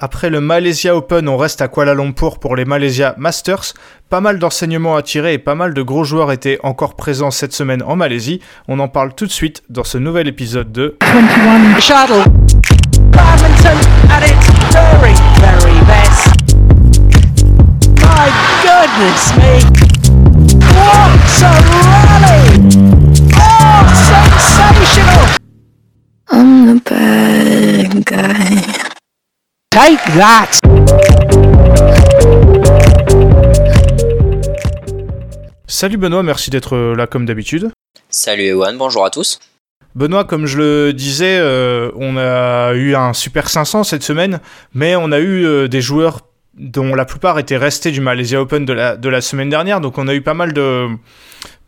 Après le Malaysia Open, on reste à Kuala Lumpur pour les Malaysia Masters. Pas mal d'enseignements à tirer et pas mal de gros joueurs étaient encore présents cette semaine en Malaisie. On en parle tout de suite dans ce nouvel épisode de 21 Shuttle. Badminton at its very, very best. My goodness me. What a rally! Oh, sensational! I'm the bad guy. Take that! Salut Benoît, merci d'être là comme d'habitude. Salut Ewan, bonjour à tous. Benoît, comme je le disais, euh, on a eu un Super 500 cette semaine, mais on a eu euh, des joueurs dont la plupart étaient restés du Malaysia Open de la, de la semaine dernière, donc on a eu pas mal de,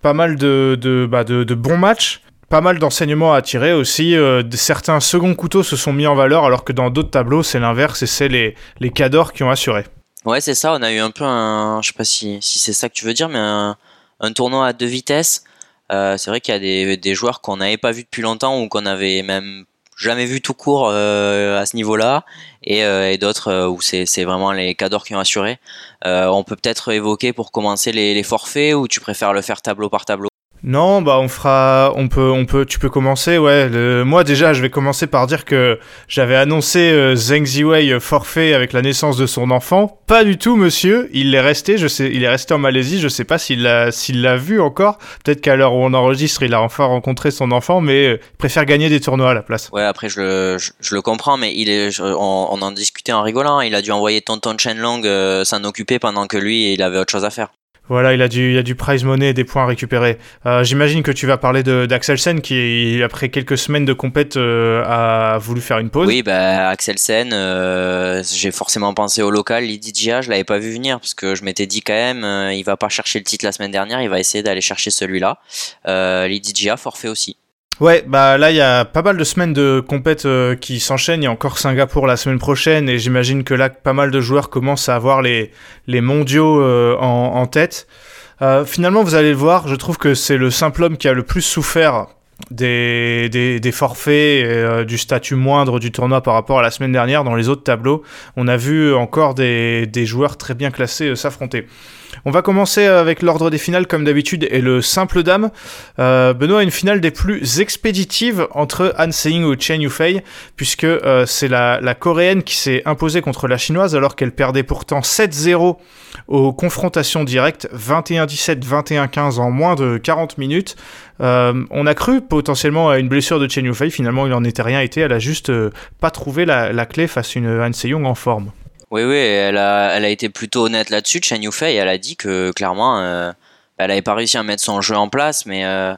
pas mal de, de, bah, de, de bons matchs. Pas mal d'enseignements à tirer aussi. Euh, certains seconds couteaux se sont mis en valeur, alors que dans d'autres tableaux, c'est l'inverse et c'est les, les cadors qui ont assuré. Ouais, c'est ça. On a eu un peu un. Je sais pas si, c'est ça que tu veux dire, mais un, un tournoi à deux vitesses. Euh, c'est vrai qu'il y a des, joueurs qu'on n'avait pas vus depuis longtemps ou qu'on avait même jamais vu tout court euh, à ce niveau-là, et, d'autres où c'est vraiment les cadors qui ont assuré. On peut peut-être évoquer pour commencer les forfaits ou tu préfères le faire tableau par tableau? Non, bah on fera, on peut, on peut, tu peux commencer, ouais. Le- moi déjà, je vais commencer par dire que j'avais annoncé euh, Zheng Ziwei euh, forfait avec la naissance de son enfant. Pas du tout, monsieur. Il est resté, je sais, il est resté en Malaisie. Je sais pas s'il l'a, s'il l'a vu encore. Peut-être qu'à l'heure où on enregistre, il a enfin rencontré son enfant, mais euh, il préfère gagner des tournois à la place. Ouais, après je le, je, le comprends, mais il est, on, on en discutait en rigolant. Il a dû envoyer Tonton Chenlong euh, s'en occuper pendant que lui, il avait autre chose à faire. Voilà, il a du, il a du prize money et des points à récupérer. Euh, j'imagine que tu vas parler d'Axelsen qui, après quelques semaines de compète, euh, a voulu faire une pause. Oui, bah, Axel Sen, euh, j'ai forcément pensé au local. Lydie Gia, je l'avais pas vu venir parce que je m'étais dit quand même, euh, il va pas chercher le titre la semaine dernière, il va essayer d'aller chercher celui-là. Euh, Lydie Gia, forfait aussi. Ouais, bah là il y a pas mal de semaines de compète euh, qui s'enchaînent. Il y a encore Singapour la semaine prochaine et j'imagine que là pas mal de joueurs commencent à avoir les les mondiaux euh, en, tête. Euh, finalement, vous allez le voir. Je trouve que c'est le simple homme qui a le plus souffert des, des, forfaits euh, du statut moindre du tournoi par rapport à la semaine dernière. Dans les autres tableaux, on a vu encore des, des joueurs très bien classés s'affronter. On va commencer avec l'ordre des finales comme d'habitude et le simple dame. Euh, Benoît a une finale des plus expéditives entre Han Se-ying ou Chen Yufei, puisque euh, c'est la, coréenne qui s'est imposée contre la chinoise alors qu'elle perdait pourtant 7-0 aux confrontations directes, 21-17, 21-15 en moins de 40 minutes. Euh, on a cru potentiellement à une blessure de Chen Yufei, finalement il en était rien été, elle a juste euh, pas trouvé la, clé face à une Han Se-young en forme. Oui, oui, elle a, elle a été plutôt honnête là-dessus. Chen Yufei, elle a dit que clairement, euh, elle avait pas réussi à mettre son jeu en place, mais euh,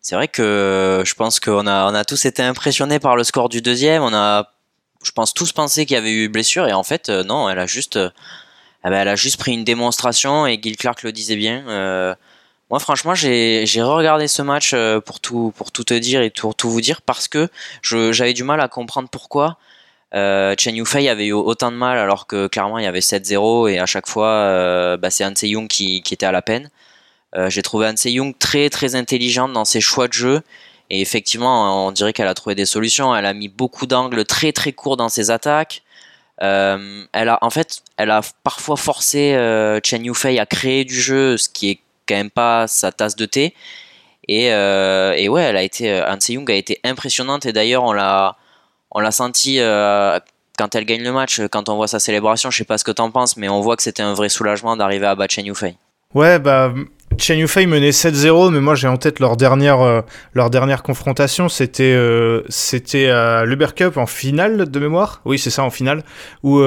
c'est vrai que je pense qu'on a, on a tous été impressionnés par le score du deuxième. On a, je pense, tous pensé qu'il y avait eu blessure, et en fait, euh, non, elle a juste, euh, eh ben, elle a juste pris une démonstration, et Gil Clark le disait bien. moi, franchement, j'ai, regardé ce match pour tout, pour tout te dire et pour tout vous dire parce que j'avais du mal à comprendre pourquoi. Euh, Chen Yufei avait eu autant de mal alors que clairement il y avait 7-0 et à chaque fois euh, bah, c'est Han Se-young qui, était à la peine. Euh, J'ai trouvé Han Se-young très très intelligente dans ses choix de jeu et effectivement on dirait qu'elle a trouvé des solutions. Elle a mis beaucoup d'angles très très courts dans ses attaques. Elle a en fait elle a parfois forcé Chen Yufei à créer du jeu, ce qui est quand même pas sa tasse de thé. Et, et ouais, elle a été Han Se-young a été impressionnante et d'ailleurs on l'a on l'a senti euh, quand elle gagne le match, quand on voit sa célébration, je sais pas ce que t'en penses, mais on voit que c'était un vrai soulagement d'arriver à battre Chen Yufei. Ouais, bah, Chen Yufei menait 7-0, mais moi j'ai en tête leur dernière, euh, leur dernière confrontation, c'était euh, c'était à l'Uber Cup en finale de mémoire? Oui, c'est ça, en finale, où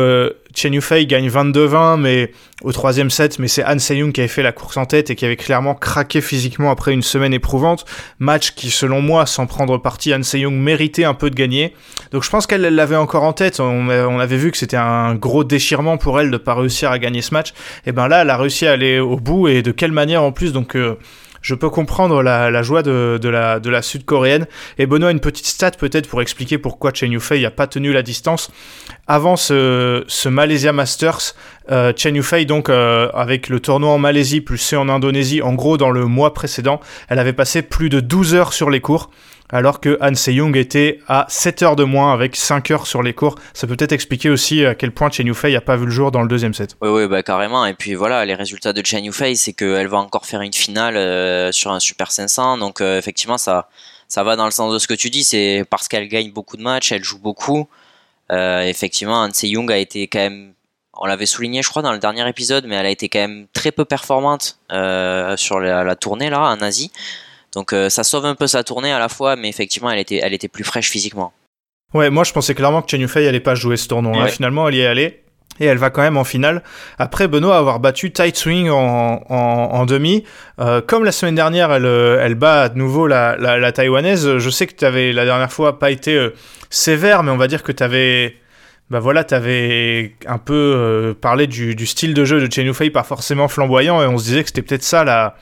Chen Yufei gagne 22-20, mais au troisième set, mais c'est Han Se-young qui avait fait la course en tête et qui avait clairement craqué physiquement après une semaine éprouvante. Match qui, selon moi, sans prendre parti, Han Se-young méritait un peu de gagner. Donc je pense qu'elle l'avait encore en tête. On, on avait vu que c'était un gros déchirement pour elle de pas réussir à gagner ce match. Et ben là, elle a réussi à aller au bout et de quelle manière en plus? Donc euh, je peux comprendre la, joie de, de la, de la sud-coréenne. Et Benoît, une petite stat peut-être pour expliquer pourquoi Chen Yufei n'a pas tenu la distance. Avant ce, ce Malaysia Masters, euh, Chen Yufei, donc euh, avec le tournoi en Malaisie plus ceux en Indonésie, en gros dans le mois précédent, elle avait passé plus de 12 heures sur les cours. Alors que Han Se-young était à 7 heures de moins avec 5 heures sur les cours. Ça peut peut-être expliquer aussi à quel point Chen Yufei n'a pas vu le jour dans le deuxième set. Oui, oui, bah carrément. Et puis voilà, les résultats de Chen Yufei, c'est qu'elle va encore faire une finale euh, sur un Super 500. Donc euh, effectivement, ça, ça va dans le sens de ce que tu dis. C'est parce qu'elle gagne beaucoup de matchs, elle joue beaucoup. Euh, effectivement, Han Se-young a été quand même on l'avait souligné, je crois, dans le dernier épisode, mais elle a été quand même très peu performante sur la, la, tournée là en Asie. Donc euh, ça sauve un peu sa tournée à la fois, mais effectivement, elle était, elle était plus fraîche physiquement. Ouais, moi je pensais clairement que Chen Yufei allait pas jouer ce tournoi. Finalement, elle y est allée. Et elle va quand même en finale. Après Benoît avoir battu Tight Swing en, en, demi, euh, comme la semaine dernière, elle, euh, elle bat à nouveau la, la, taïwanaise. Je sais que tu avais la dernière fois pas été sévère, mais on va dire que tu avais bah voilà, t'avais un peu parlé du, du, style de jeu de Chen Yufei, pas forcément flamboyant, et on se disait que c'était peut-être ça la,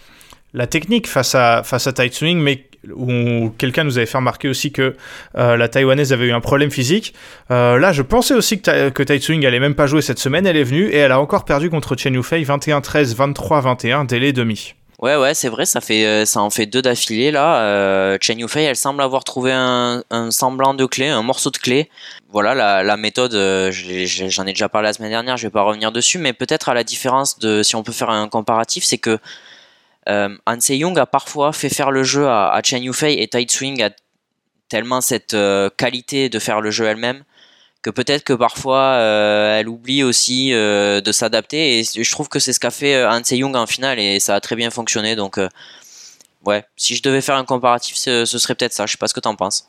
la technique face à, face à Tight Swing, mais où quelqu'un nous avait fait remarquer aussi que euh, la taïwanaise avait eu un problème physique. Euh, là, je pensais aussi que, que Tight Swing allait même pas jouer cette semaine. Elle est venue et elle a encore perdu contre Chen Yufei 21-13, 23-21, délai demi. Ouais, ouais, c'est vrai, ça, fait, euh, ça en fait deux d'affilée là. Chen Yufei, elle semble avoir trouvé un, semblant de clé, un morceau de clé. Voilà, la, la méthode, j'en ai déjà parlé la semaine dernière, je vais pas revenir dessus, mais peut-être à la différence de, si on peut faire un comparatif, c'est que euh, Han Se-young a parfois fait faire le jeu à, Chen Yufei et Tight Swing a tellement cette euh, qualité de faire le jeu elle-même que peut-être que parfois euh, elle oublie aussi de s'adapter et je trouve que c'est ce qu'a fait Han Se-young en finale et ça a très bien fonctionné. Donc ouais si je devais faire un comparatif ce, serait peut-être ça. Je sais pas ce que t'en penses.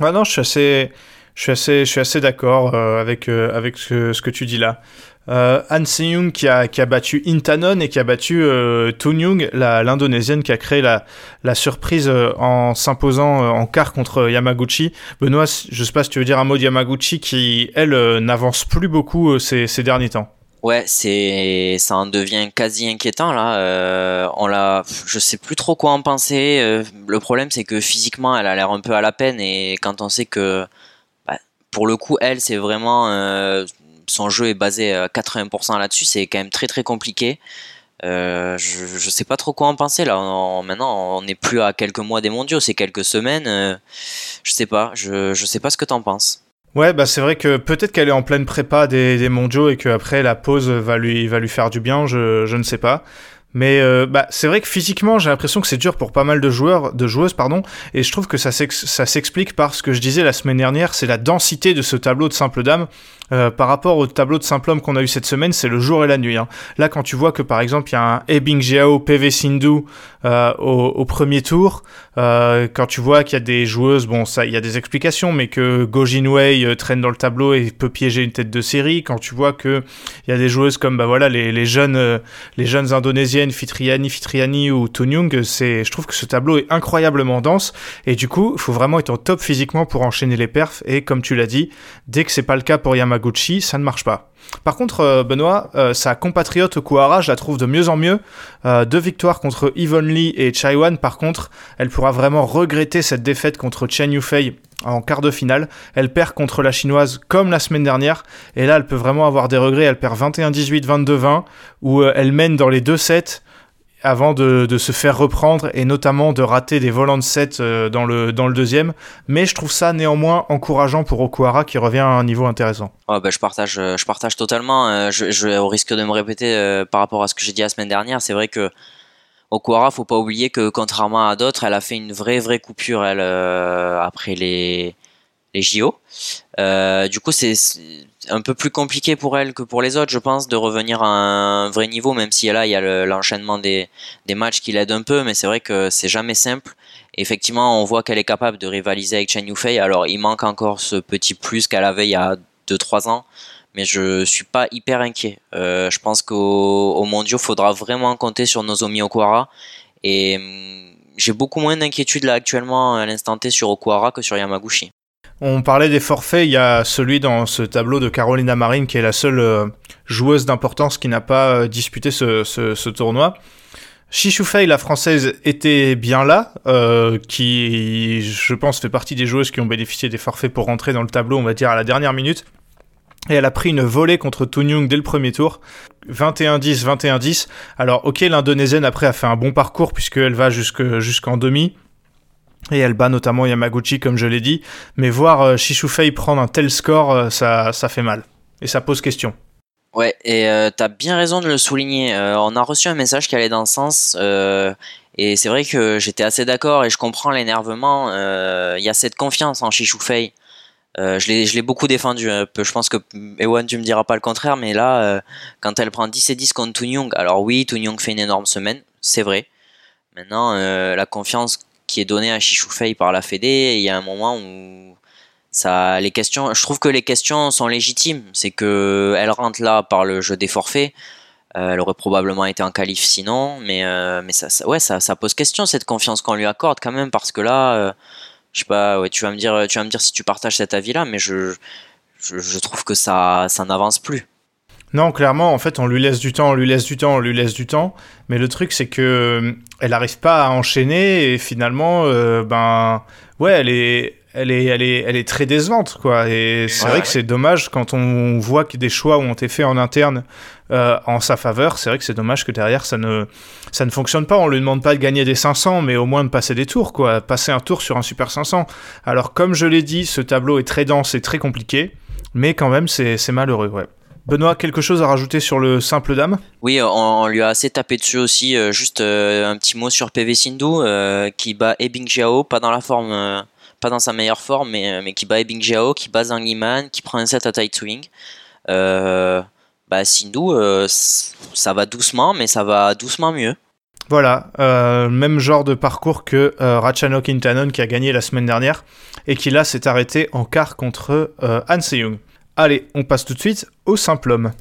Ouais non je suis assez je suis assez assez d'accord avec avec ce, ce, que tu dis là euh, Han Se-young qui a, qui a battu Intanon et qui a battu euh, Young, l'Indonésienne qui a créé la, surprise euh, en s'imposant euh, en quart contre Yamaguchi. Benoît, je sais pas si tu veux dire un mot de Yamaguchi qui, elle, n'avance plus beaucoup ces, ces derniers temps. Ouais, c'est ça en devient quasi inquiétant là. on l'a, je sais plus trop quoi en penser. le problème c'est que physiquement elle a l'air un peu à la peine et quand on sait que bah, pour le coup elle c'est vraiment son jeu est basé à 80% là-dessus, c'est quand même très très compliqué. Euh, je, ne sais pas trop quoi en penser là. maintenant, on n'est plus à quelques mois des mondiaux, c'est quelques semaines. Euh, je sais pas, sais pas ce que t'en penses. Ouais, bah c'est vrai que peut-être qu'elle est en pleine prépa des, mondiaux et qu'après la pause va lui, va faire du bien, je ne sais pas. Mais euh, bah, c'est vrai que physiquement, j'ai l'impression que c'est dur pour pas mal de joueurs, de joueuses, pardon, et je trouve que ça s'explique par ce que je disais la semaine dernière, c'est la densité de ce tableau de simple dame. Euh, par rapport au tableau de simple homme qu'on a eu cette semaine, c'est le jour et la nuit. Hein. Là, quand tu vois que par exemple, il y a un Ebing Jiao PV Sindhu euh, au, au, premier tour, euh, quand tu vois qu'il y a des joueuses, bon, ça, il y a des explications, mais que Go euh, traîne dans le tableau et peut piéger une tête de série, quand tu vois que il y a des joueuses comme bah voilà les, les jeunes euh, les jeunes indonésiennes Fitriani Fitriani ou Tunyung, c'est je trouve que ce tableau est incroyablement dense et du coup, il faut vraiment être au top physiquement pour enchaîner les perfs et comme tu l'as dit, dès que c'est pas le cas pour Yamaguchi, ça ne marche pas. Par contre, euh, Benoît, euh, sa compatriote Okuhara, je la trouve de mieux en mieux. Euh, deux victoires contre Yvonne Lee et Chaiwan, par contre, elle pourra vraiment regretter cette défaite contre Chen Yufei en quart de finale. Elle perd contre la chinoise comme la semaine dernière, et là, elle peut vraiment avoir des regrets. Elle perd 21-18, 22-20, où elle mène dans les deux sets avant de, se faire reprendre et notamment de rater des volants de 7 euh, dans, le, dans le deuxième. Mais je trouve ça néanmoins encourageant pour Okuhara qui revient à un niveau intéressant. bah, je, partage, euh, je partage totalement. Euh, je, je, au risque de me répéter par rapport à ce que j'ai dit la semaine dernière, c'est vrai que Okuhara, faut pas oublier que contrairement à d'autres, elle a fait une vraie vraie coupure elle après les les JO. Du coup, c'est un peu plus compliqué pour elle que pour les autres, je pense, de revenir à un vrai niveau, même si là, il y a l'enchaînement des, des, matchs qui l'aide un peu, mais c'est vrai que c'est jamais simple. effectivement, on voit qu'elle est capable de rivaliser avec Chen Yufei. Alors, il manque encore ce petit plus qu'elle avait il y a 2-3 ans, mais je suis pas hyper inquiet. Euh, je pense qu'au au mondiaux, faudra vraiment compter sur Nozomi Okuhara. Et hum, j'ai beaucoup moins d'inquiétude là actuellement à l'instant T sur Okuhara que sur Yamaguchi. On parlait des forfaits, il y a celui dans ce tableau de Carolina Marine qui est la seule euh, joueuse d'importance qui n'a pas euh, disputé ce, ce, ce tournoi. Fei, la française, était bien là, euh, qui, je pense, fait partie des joueuses qui ont bénéficié des forfaits pour rentrer dans le tableau, on va dire, à la dernière minute. Et elle a pris une volée contre Tunyung dès le premier tour. 21-10, 21-10. Alors, ok, l'Indonésienne, après, a fait un bon parcours puisqu'elle va jusqu'en demi. Et elle bat notamment Yamaguchi, comme je l'ai dit. Mais voir Shishufei prendre un tel score, ça, ça fait mal. Et ça pose question. Ouais, et euh, t'as bien raison de le souligner. on a reçu un message qui allait dans ce sens. et c'est vrai que j'étais assez d'accord et je comprends l'énervement. Il y a cette confiance en Shishufei. Euh, je l'ai beaucoup défendu. Je pense que Ewan, tu me diras pas le contraire, mais là, euh, quand elle prend 10 et 10 contre Toon Young, alors oui, Toon Young fait une énorme semaine, c'est vrai. Maintenant, euh, la confiance qui est donnée à Fei par la Fédé, il y a un moment où ça, les questions, je trouve que les questions sont légitimes. C'est que elle rentre là par le jeu des forfaits. elle aurait probablement été en qualif sinon, mais, mais ça, ouais, ça, pose question cette confiance qu'on lui accorde quand même parce que là je sais pas, tu vas me dire, tu vas me dire si tu partages cet avis-là, mais je, je, trouve que ça, ça n'avance plus. Non, clairement, en fait, on lui laisse du temps, on lui laisse du temps, on lui laisse du temps. Mais le truc, c'est que euh, elle n'arrive pas à enchaîner et finalement, euh, ben, ouais, elle est, elle est, elle est, elle est très décevante, quoi. Et c'est vrai que c'est dommage quand on voit que des choix ont été faits en interne euh, en sa faveur. C'est vrai que c'est dommage que derrière ça ne, ça ne fonctionne pas. On lui demande pas de gagner des 500, mais au moins de passer des tours, quoi. Passer un tour sur un super 500. Alors, comme je l'ai dit, ce tableau est très dense et très compliqué, mais quand même, c'est malheureux, ouais. Benoît, quelque chose à rajouter sur le simple dame? Oui, on, lui a assez tapé dessus aussi. Euh, juste euh, un petit mot sur PV Sindhu qui bat Ebing Jiao, pas dans la forme pas dans sa meilleure forme, mais, euh, mais qui bat Ebing Jiao, qui bat Zhang Liman, qui prend un set à tight swing. Euh, bah, Sindhu, euh, ça va doucement, mais ça va doucement mieux. Voilà, même genre de parcours que Rachano Kintanon qui a gagné la semaine dernière et qui là s'est arrêté en quart contre Han Seung. Allez, on passe tout de suite au simple homme.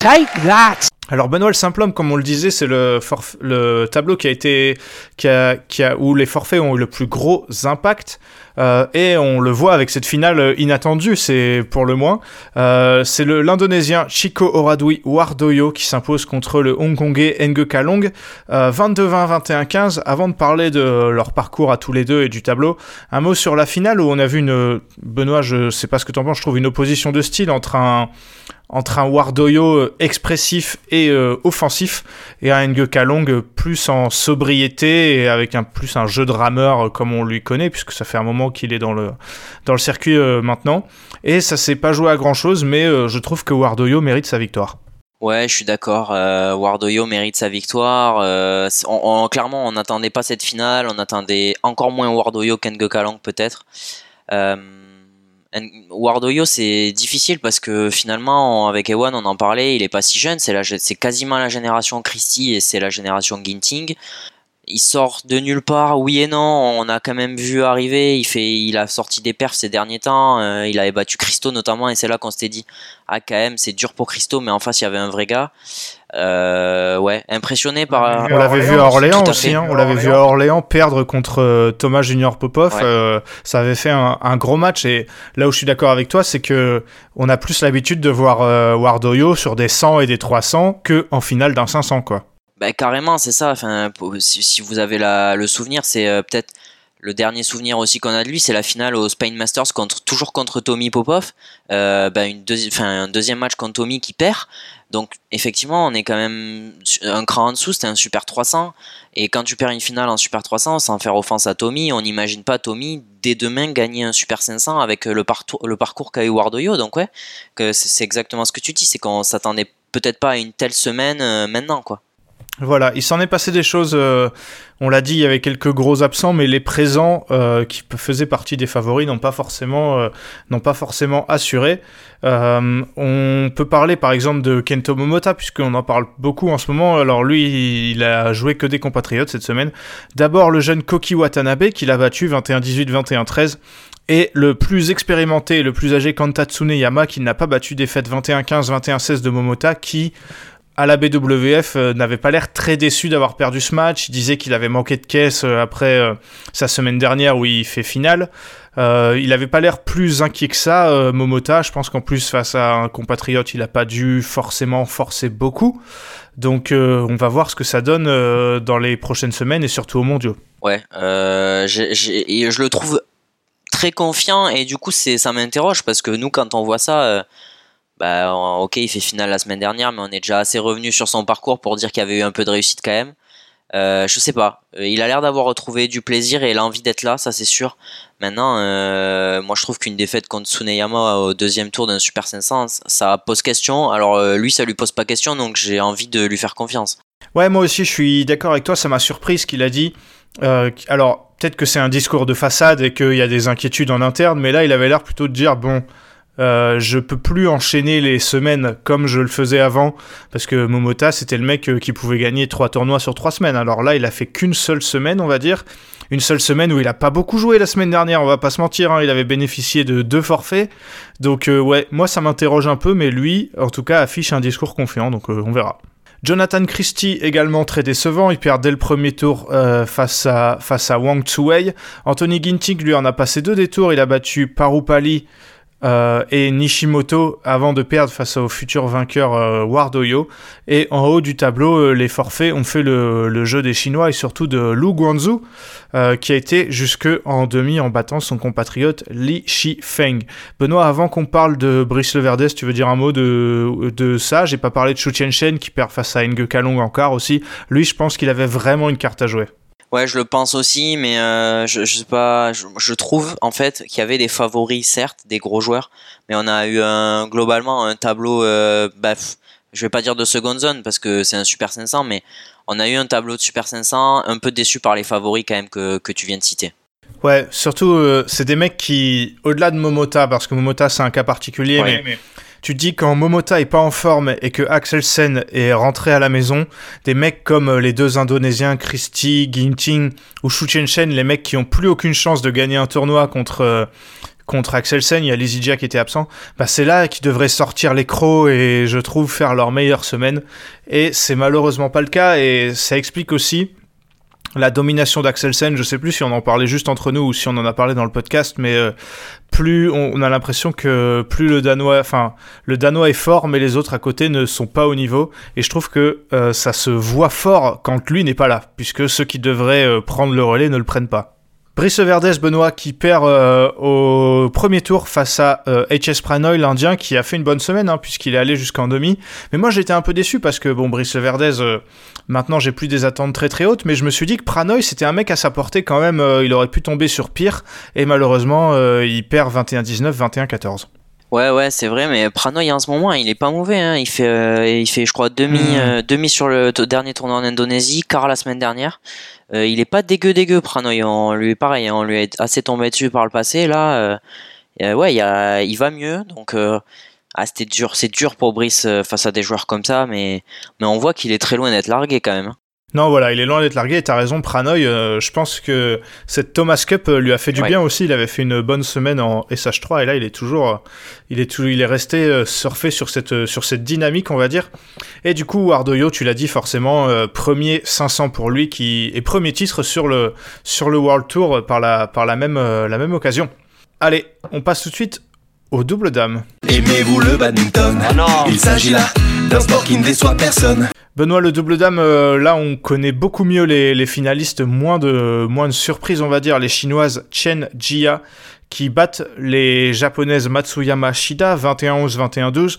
Take that! Alors Benoît le simple homme, comme on le disait, c'est le, le tableau qui a été, qui a, qui a, où les forfaits ont eu le plus gros impact. Euh, et on le voit avec cette finale inattendue, c'est pour le moins. Euh, c'est l'Indonésien Chico Oradui Wardoyo qui s'impose contre le Hongkongais Nge Kalong, 22-20, 21-15. Avant de parler de leur parcours à tous les deux et du tableau, un mot sur la finale où on a vu une... Benoît, je sais pas ce que t'en penses, je trouve une opposition de style entre un entre un Wardoyo euh, expressif et euh, offensif et un Nge Kalong plus en sobriété et avec un plus un jeu de rameur euh, comme on lui connaît puisque ça fait un moment qu'il est dans le dans le circuit maintenant et ça s'est pas joué à grand chose mais je trouve que Wardoyo mérite sa victoire. Ouais, je suis d'accord. Wardoyo mérite sa victoire. clairement, on n'attendait pas cette finale. On attendait encore moins Wardoyo qu'Nge Kalong peut-être. Wardoyo c'est difficile parce que finalement avec Ewan on en parlait, il est pas si jeune, c'est c'est quasiment la génération Christie et c'est la génération Ginting. Il sort de nulle part, oui et non. On a quand même vu arriver. Il fait, il a sorti des perfs ces derniers temps. Euh, il avait battu Christo notamment, et c'est là qu'on s'était dit, ah quand même, c'est dur pour Christo, mais en face il y avait un vrai gars. Euh, ouais, impressionné par. On l'avait vu à Orléans aussi. Hein. on l'avait vu à Orléans perdre contre euh, Thomas Junior Popov. Euh, ça avait fait un, gros match. Et là où je suis d'accord avec toi, c'est que on a plus l'habitude de voir Wardoyo sur des 100 et des 300 que en finale d'un 500, quoi. Bah, carrément, c'est ça. Enfin, si, vous avez la, le souvenir, c'est peut-être le dernier souvenir aussi qu'on a de lui, c'est la finale au Spain Masters contre toujours contre Tommy Popov. Euh, bah, une un deuxième match contre Tommy qui perd. Donc effectivement, on est quand même un cran en dessous. C'était un Super 300. Et quand tu perds une finale en Super 300, sans faire offense à Tommy, on n'imagine pas Tommy dès demain gagner un Super 500 avec le, le parcours qu'a eu Wardoyo. Donc ouais, c'est exactement ce que tu dis, c'est qu'on s'attendait peut-être pas à une telle semaine euh, maintenant, quoi. Voilà, il s'en est passé des choses, euh, on l'a dit, il y avait quelques gros absents, mais les présents euh, qui faisaient partie des favoris n'ont pas forcément, euh, n'ont pas forcément assuré. on peut parler par exemple de Kento Momota, puisqu'on en parle beaucoup en ce moment. Alors lui, il a joué que des compatriotes cette semaine. D'abord le jeune Koki Watanabe, qui l'a battu 21-18, 21-13, et le plus expérimenté, le plus âgé Kantatsune Yama, qui n'a pas battu des fêtes 21-15, 21-16 de Momota, qui à la BWF euh, n'avait pas l'air très déçu d'avoir perdu ce match. Il disait qu'il avait manqué de caisse euh, après euh, sa semaine dernière où il fait finale. il n'avait pas l'air plus inquiet que ça, Momota. Je pense qu'en plus, face à un compatriote, il n'a pas dû forcément forcer beaucoup. Donc, on va voir ce que ça donne dans les prochaines semaines et surtout au mondiaux. Ouais, je le trouve très confiant et du coup, ça m'interroge parce que nous, quand on voit ça bah, ok, il fait finale la semaine dernière, mais on est déjà assez revenu sur son parcours pour dire qu'il y avait eu un peu de réussite quand même. Euh, je sais pas. Euh, il a l'air d'avoir retrouvé du plaisir et l'envie d'être là, ça c'est sûr. Maintenant, euh, moi je trouve qu'une défaite contre Tsuneyama au deuxième tour d'un Super 500, ça pose question. Alors lui, ça lui pose pas question, donc j'ai envie de lui faire confiance. Ouais, moi aussi, je suis d'accord avec toi. Ça m'a surpris ce qu'il a dit. Alors, peut-être que c'est un discours de façade et qu'il y a des inquiétudes en interne, mais là, il avait l'air plutôt de dire bon, euh, je peux plus enchaîner les semaines comme je le faisais avant, parce que Momota, c'était le mec euh, qui pouvait gagner trois tournois sur trois semaines. Alors là, il a fait qu'une seule semaine, on va dire. Une seule semaine où il a pas beaucoup joué la semaine dernière, on va pas se mentir, hein, il avait bénéficié de deux forfaits. Donc euh, ouais, moi ça m'interroge un peu, mais lui, en tout cas, affiche un discours confiant, donc on verra. Jonathan Christie également très décevant, il perd dès le premier tour face, à, face à Wang Tsuwei. Anthony Ginting lui en a passé deux des tours, il a battu Parupali euh, et Nishimoto avant de perdre face au futur vainqueur euh, Wardoyo. Et en haut du tableau, euh, les forfaits ont fait le, jeu des Chinois et surtout de Lu Guanzu, euh, qui a été jusque en demi en battant son compatriote Li Shifeng. Benoît, avant qu'on parle de Brice Leverdes, tu veux dire un mot de, ça? J'ai pas parlé de Shu Shen qui perd face à Nge Kalong encore aussi. Lui, je pense qu'il avait vraiment une carte à jouer. Ouais, je le pense aussi, mais euh, je, je sais pas. Je, je trouve en fait qu'il y avait des favoris, certes, des gros joueurs, mais on a eu un, globalement un tableau. Euh, bah, je vais pas dire de seconde zone parce que c'est un Super 500, mais on a eu un tableau de Super 500 un peu déçu par les favoris quand même que, que tu viens de citer. Ouais, surtout euh, c'est des mecs qui, au-delà de Momota, parce que Momota c'est un cas particulier, Ouais. mais, mais tu dis quand Momota est pas en forme et que Axelsen est rentré à la maison, des mecs comme euh, les deux Indonésiens, Christie, Ginting ou Shu Chen, les mecs qui ont plus aucune chance de gagner un tournoi contre euh, contre Axelsen, il y a Lizidja qui était absent, bah c'est là qu'ils devraient sortir les crocs et je trouve faire leur meilleure semaine. Et c'est malheureusement pas le cas et ça explique aussi la domination d'Axelsen, je sais plus si on en parlait juste entre nous ou si on en a parlé dans le podcast, mais euh, plus on, on a l'impression que plus le danois, enfin le danois est fort, mais les autres à côté ne sont pas au niveau, et je trouve que euh, ça se voit fort quand lui n'est pas là, puisque ceux qui devraient euh, prendre le relais ne le prennent pas. Brice Verdes, Benoît, qui perd euh, au premier tour face à euh, HS Pranoy, l'Indien, qui a fait une bonne semaine, hein, puisqu'il est allé jusqu'en demi. Mais moi, j'étais un peu déçu parce que, bon, Brice Verdes, euh, maintenant, j'ai plus des attentes très très hautes, mais je me suis dit que Pranoy, c'était un mec à sa portée quand même. euh, il aurait pu tomber sur pire, et malheureusement, il perd 21-19, 21-14. Ouais, ouais, c'est vrai, mais Pranoy en ce moment, il est pas mauvais. Hein. Il fait, euh, il fait, je crois, demi, Mm. euh, demi sur le dernier tournoi en Indonésie, quart la semaine dernière. Euh, il est pas dégueu, dégueu, Pranoy. On lui, pareil, hein, on lui est assez tombé dessus par le passé. Là, euh, euh, ouais, il, y a, il va mieux. Donc, euh, ah, c'était dur, c'est dur pour Brice euh, face à des joueurs comme ça, mais, mais on voit qu'il est très loin d'être largué quand même. Non, voilà, il est loin d'être largué, et t'as raison, Pranoy, euh, je pense que cette Thomas Cup euh, lui a fait du Ouais. bien aussi, il avait fait une bonne semaine en SH3, et là, il est toujours, euh, il est, tout, il est resté euh, surfé sur cette, euh, sur cette dynamique, on va dire. Et du coup, Ardoyo, tu l'as dit forcément, euh, premier 500 pour lui, qui est premier titre sur le, sur le World Tour par la, par la même, euh, la même occasion. Allez, on passe tout de suite au double dame. Aimez-vous le badminton? Il s'agit là d'un sport qui ne déçoit personne. Benoît, le double dame, euh, là on connaît beaucoup mieux les, finalistes, moins de, moins de surprises on va dire, les chinoises Chen Jia qui battent les japonaises Matsuyama Shida 21-11, 21-12.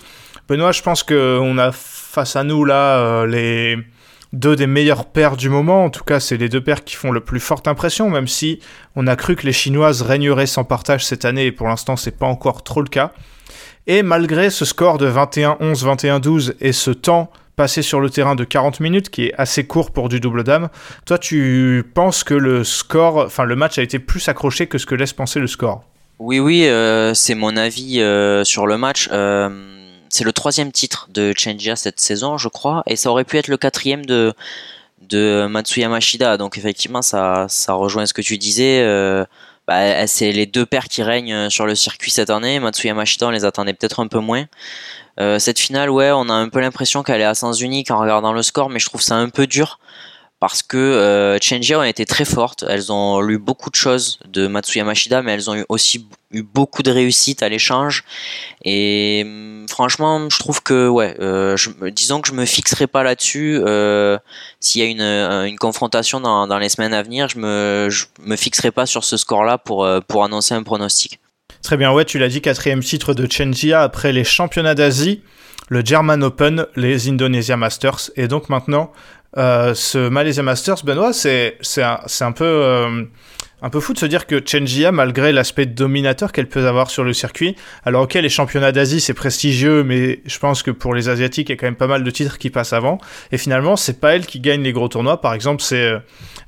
Benoît, je pense qu'on a face à nous là euh, les deux des meilleures paires du moment, en tout cas c'est les deux paires qui font le plus forte impression, même si on a cru que les chinoises régneraient sans partage cette année et pour l'instant c'est pas encore trop le cas. Et malgré ce score de 21-11, 21-12 et ce temps passé sur le terrain de 40 minutes, qui est assez court pour du double dame, toi tu penses que le score, enfin le match a été plus accroché que ce que laisse penser le score? Oui, oui, euh, c'est mon avis euh, sur le match. Euh, c'est le troisième titre de Chenja cette saison, je crois, et ça aurait pu être le quatrième de, de Matsuyama Shida. Donc effectivement, ça, rejoint ce que tu disais. Bah, c'est les deux paires qui règnent sur le circuit cette année. Matsuyama Shida, on les attendait peut-être un peu moins. Euh, cette finale, ouais, on a un peu l'impression qu'elle est à sens unique en regardant le score, mais je trouve ça un peu dur parce que euh, Chenja ont été très fortes. Elles ont lu beaucoup de choses de Matsuyama Shida, mais elles ont eu aussi eu beaucoup de réussite à l'échange. Et hum, franchement, je trouve que, ouais, euh, disons que je me fixerai pas là-dessus. Euh, S'il y a une, euh, une confrontation dans, dans les semaines à venir, je me, je me fixerai pas sur ce score-là pour, pour annoncer un pronostic. Très bien, ouais, tu l'as dit, quatrième titre de Chen Jia après les championnats d'Asie, le German Open, les Indonesia Masters, et donc maintenant euh, ce Malaysia Masters, Benoît, c'est un, un peu euh, un peu fou de se dire que Chen Jia, malgré l'aspect dominateur qu'elle peut avoir sur le circuit, alors ok, les championnats d'Asie c'est prestigieux, mais je pense que pour les Asiatiques, il y a quand même pas mal de titres qui passent avant. Et finalement, c'est pas elle qui gagne les gros tournois. Par exemple, c'est euh,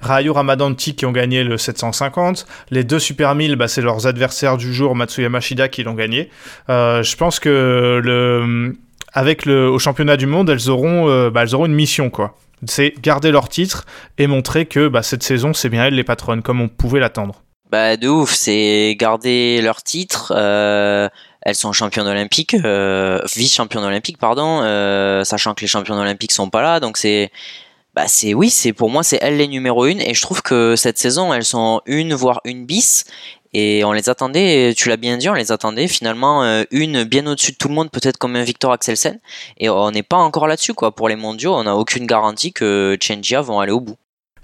Ryo Ramadanti qui ont gagné le 750. Les deux Super 1000, bah, c'est leurs adversaires du jour, Matsuyama Shida, qui l'ont gagné. Euh, je pense que le, avec le, au championnat du monde, elles auront, euh, bah, elles auront une mission, quoi c'est garder leur titre et montrer que bah, cette saison, c'est bien elles les patronnes, comme on pouvait l'attendre. Bah de ouf, c'est garder leur titre. Euh, elles sont championnes olympiques, euh, vice-championnes olympiques, pardon, sachant que les championnes olympiques sont pas là, donc c'est, bah c'est oui, c'est pour moi c'est elles les numéro une et je trouve que cette saison elles sont une voire une bis et on les attendait, tu l'as bien dit, on les attendait finalement euh, une bien au-dessus de tout le monde, peut-être comme un Victor Axelsen. Et on n'est pas encore là-dessus, quoi. Pour les mondiaux, on n'a aucune garantie que Chengia vont aller au bout.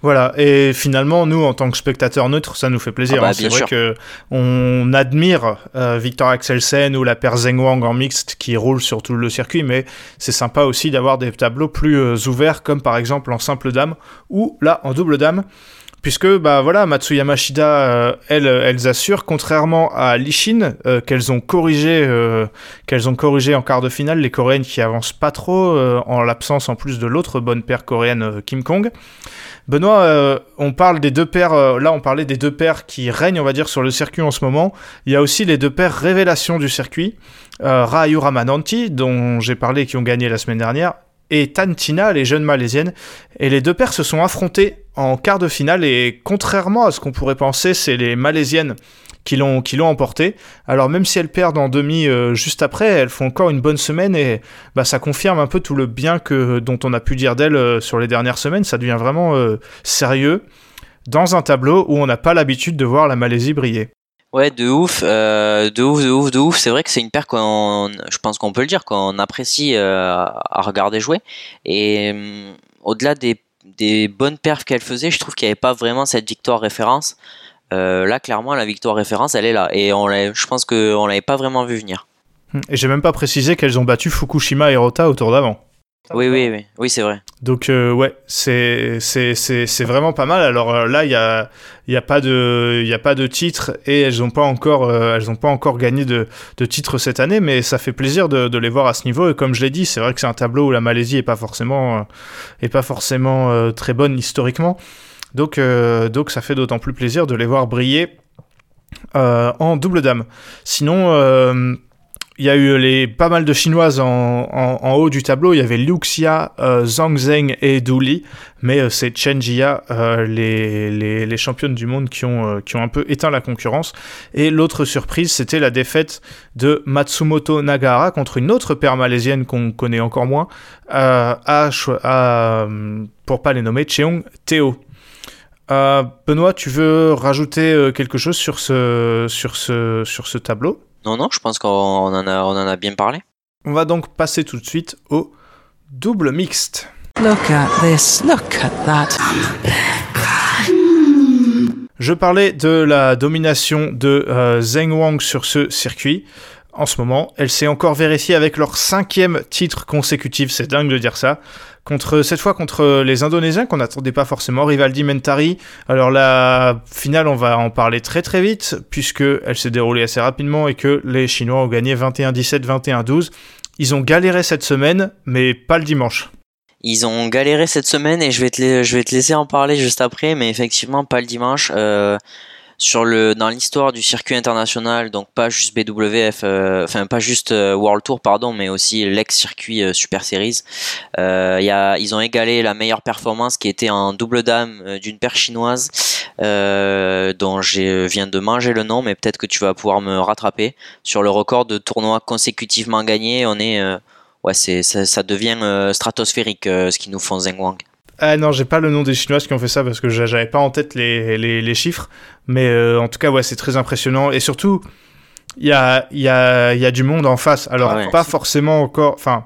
Voilà, et finalement, nous, en tant que spectateurs neutres, ça nous fait plaisir. Ah bah, hein. C'est vrai sûr. que on admire euh, Victor Axelsen ou la paire Zheng Wang en mixte qui roule sur tout le circuit, mais c'est sympa aussi d'avoir des tableaux plus euh, ouverts, comme par exemple en simple dame ou là en double dame. Puisque bah voilà Matsuyama Shida euh, elles elles assurent contrairement à Lishin euh, qu'elles ont corrigé euh, qu'elles ont corrigé en quart de finale les coréennes qui avancent pas trop euh, en l'absence en plus de l'autre bonne paire coréenne euh, Kim Kong. Benoît, euh, on parle des deux paires, euh, là on parlait des deux paires qui règnent, on va dire, sur le circuit en ce moment. Il y a aussi les deux paires révélations du circuit, euh, Rahayu Ramananti, dont j'ai parlé, qui ont gagné la semaine dernière, et Tantina, les jeunes malaisiennes. Et les deux paires se sont affrontées en quart de finale, et contrairement à ce qu'on pourrait penser, c'est les malaisiennes qui l'ont qui emporté. Alors même si elles perdent en demi euh, juste après, elles font encore une bonne semaine et bah ça confirme un peu tout le bien que dont on a pu dire d'elles euh, sur les dernières semaines. Ça devient vraiment euh, sérieux dans un tableau où on n'a pas l'habitude de voir la Malaisie briller. Ouais, de ouf, euh, de ouf, de ouf, de ouf. C'est vrai que c'est une paire qu'on, je pense qu'on peut le dire, qu'on apprécie euh, à regarder jouer. Et hum, au-delà des, des bonnes perfs qu'elle faisait, je trouve qu'il n'y avait pas vraiment cette victoire référence. Euh, là, clairement, la victoire référence, elle est là. Et on je pense qu'on l'avait pas vraiment vu venir. Et j'ai même pas précisé qu'elles ont battu Fukushima et Rota au tour d'avant. Oui, oui, oui, oui, c'est vrai. Donc euh, ouais, c'est c'est c'est c'est vraiment pas mal. Alors euh, là, il y a il y a pas de il y a pas de titre et elles ont pas encore euh, elles ont pas encore gagné de de titre cette année, mais ça fait plaisir de, de les voir à ce niveau. Et comme je l'ai dit, c'est vrai que c'est un tableau où la Malaisie est pas forcément euh, est pas forcément euh, très bonne historiquement. Donc euh, donc ça fait d'autant plus plaisir de les voir briller euh, en double dame. Sinon. Il y a eu les, pas mal de chinoises en, en, haut du tableau. Il y avait Liu Xia, euh, Zhang Zheng et Du Li. Mais euh, c'est Chen Jia, euh, les, les, championnes du monde qui ont, euh, qui ont un peu éteint la concurrence. Et l'autre surprise, c'était la défaite de Matsumoto Nagara contre une autre paire malaisienne qu'on connaît encore moins, à, à, pour pas les nommer, Cheong Teo. Benoît, tu veux rajouter quelque chose sur ce, sur ce, sur ce tableau? Non, non, je pense qu'on en a, on en a bien parlé. On va donc passer tout de suite au double mixte. Look at this. Look at that. Je parlais de la domination de euh, Zheng Wang sur ce circuit. En ce moment, elle s'est encore vérifiée avec leur cinquième titre consécutif, c'est dingue de dire ça. Contre, cette fois contre les Indonésiens qu'on n'attendait pas forcément, Rivaldi Mentari. Alors la finale, on va en parler très très vite, puisque elle s'est déroulée assez rapidement et que les Chinois ont gagné 21-17, 21-12. Ils ont galéré cette semaine, mais pas le dimanche. Ils ont galéré cette semaine et je vais te, je vais te laisser en parler juste après, mais effectivement pas le dimanche. Euh, sur le, dans l'histoire du circuit international, donc pas juste BWF, euh, enfin pas juste euh, World Tour, pardon, mais aussi l'ex-circuit euh, Super Series. Ils ont égalé la meilleure performance qui était en double dame d'une paire chinoise, dont je viens de manger le nom, mais peut-être que tu vas pouvoir me rattraper. Sur le record de tournois consécutivement gagnés, on est ouais, c'est, ça, devient stratosphérique ce qu'ils nous font Zheng Wang. Ah non, j'ai pas le nom des Chinoises qui ont fait ça parce que j'a- j'avais pas en tête les, les, les chiffres. Mais euh, en tout cas, ouais, c'est très impressionnant. Et surtout, il y a, il y, a, y a du monde en face. Alors, Ah ouais. pas forcément encore. Enfin,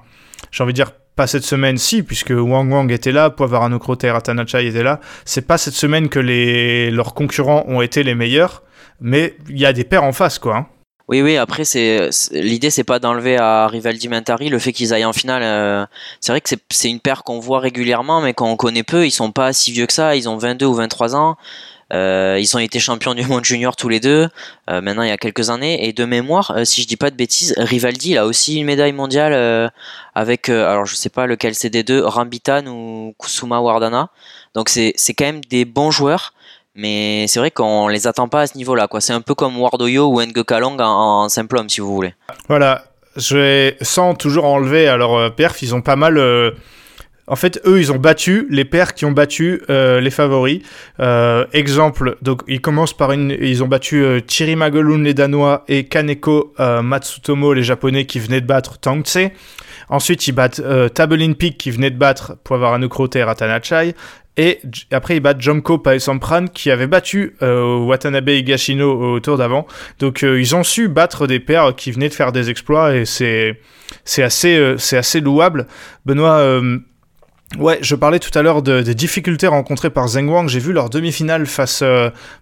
j'ai envie de dire pas cette semaine, si, puisque Wang Wang était là, Poivarano Crote et Ratanachai étaient là. C'est pas cette semaine que les, leurs concurrents ont été les meilleurs. Mais il y a des paires en face, quoi. hein. Oui, oui, après, c'est l'idée, c'est pas d'enlever à Rivaldi Mentari le fait qu'ils aillent en finale. euh, c'est vrai que c'est- une paire qu'on voit régulièrement, mais qu'on connaît peu. Ils sont pas si vieux que ça. Ils ont 22 ou 23 ans. Euh, ils ont été champions du monde junior tous les deux, euh, maintenant il y a quelques années. Et de mémoire, euh, si je dis pas de bêtises, Rivaldi, il a aussi une médaille mondiale euh, avec, alors je sais pas lequel c'est des deux, Rambitan ou Kusuma Wardana. Donc c'est quand même des bons joueurs. Mais c'est vrai qu'on les attend pas à ce niveau-là. C'est un peu comme Wardoyo ou Nge Kalong en, en simple homme, si vous voulez. Voilà, je vais, sans toujours enlever à leur perf, ils ont pas mal. euh, En fait, eux, ils ont battu les pairs qui ont battu euh, les favoris. Euh, exemple, donc ils commencent par une, ils ont battu euh, les Danois et Kaneko Matsutomo les Japonais qui venaient de battre Tangtse. Ensuite, ils battent euh, Peak qui venait de battre Poivara Krote et Ratanachai. Et après, ils battent Jomko Paesampran qui avait battu euh, Watanabe Higashino au tour d'avant. Donc, euh, ils ont su battre des paires qui venaient de faire des exploits et c'est c'est assez, euh, c'est assez louable. Benoît, ouais, je parlais tout à l'heure de- des difficultés rencontrées par Zheng Wang. J'ai vu leur demi-finale face,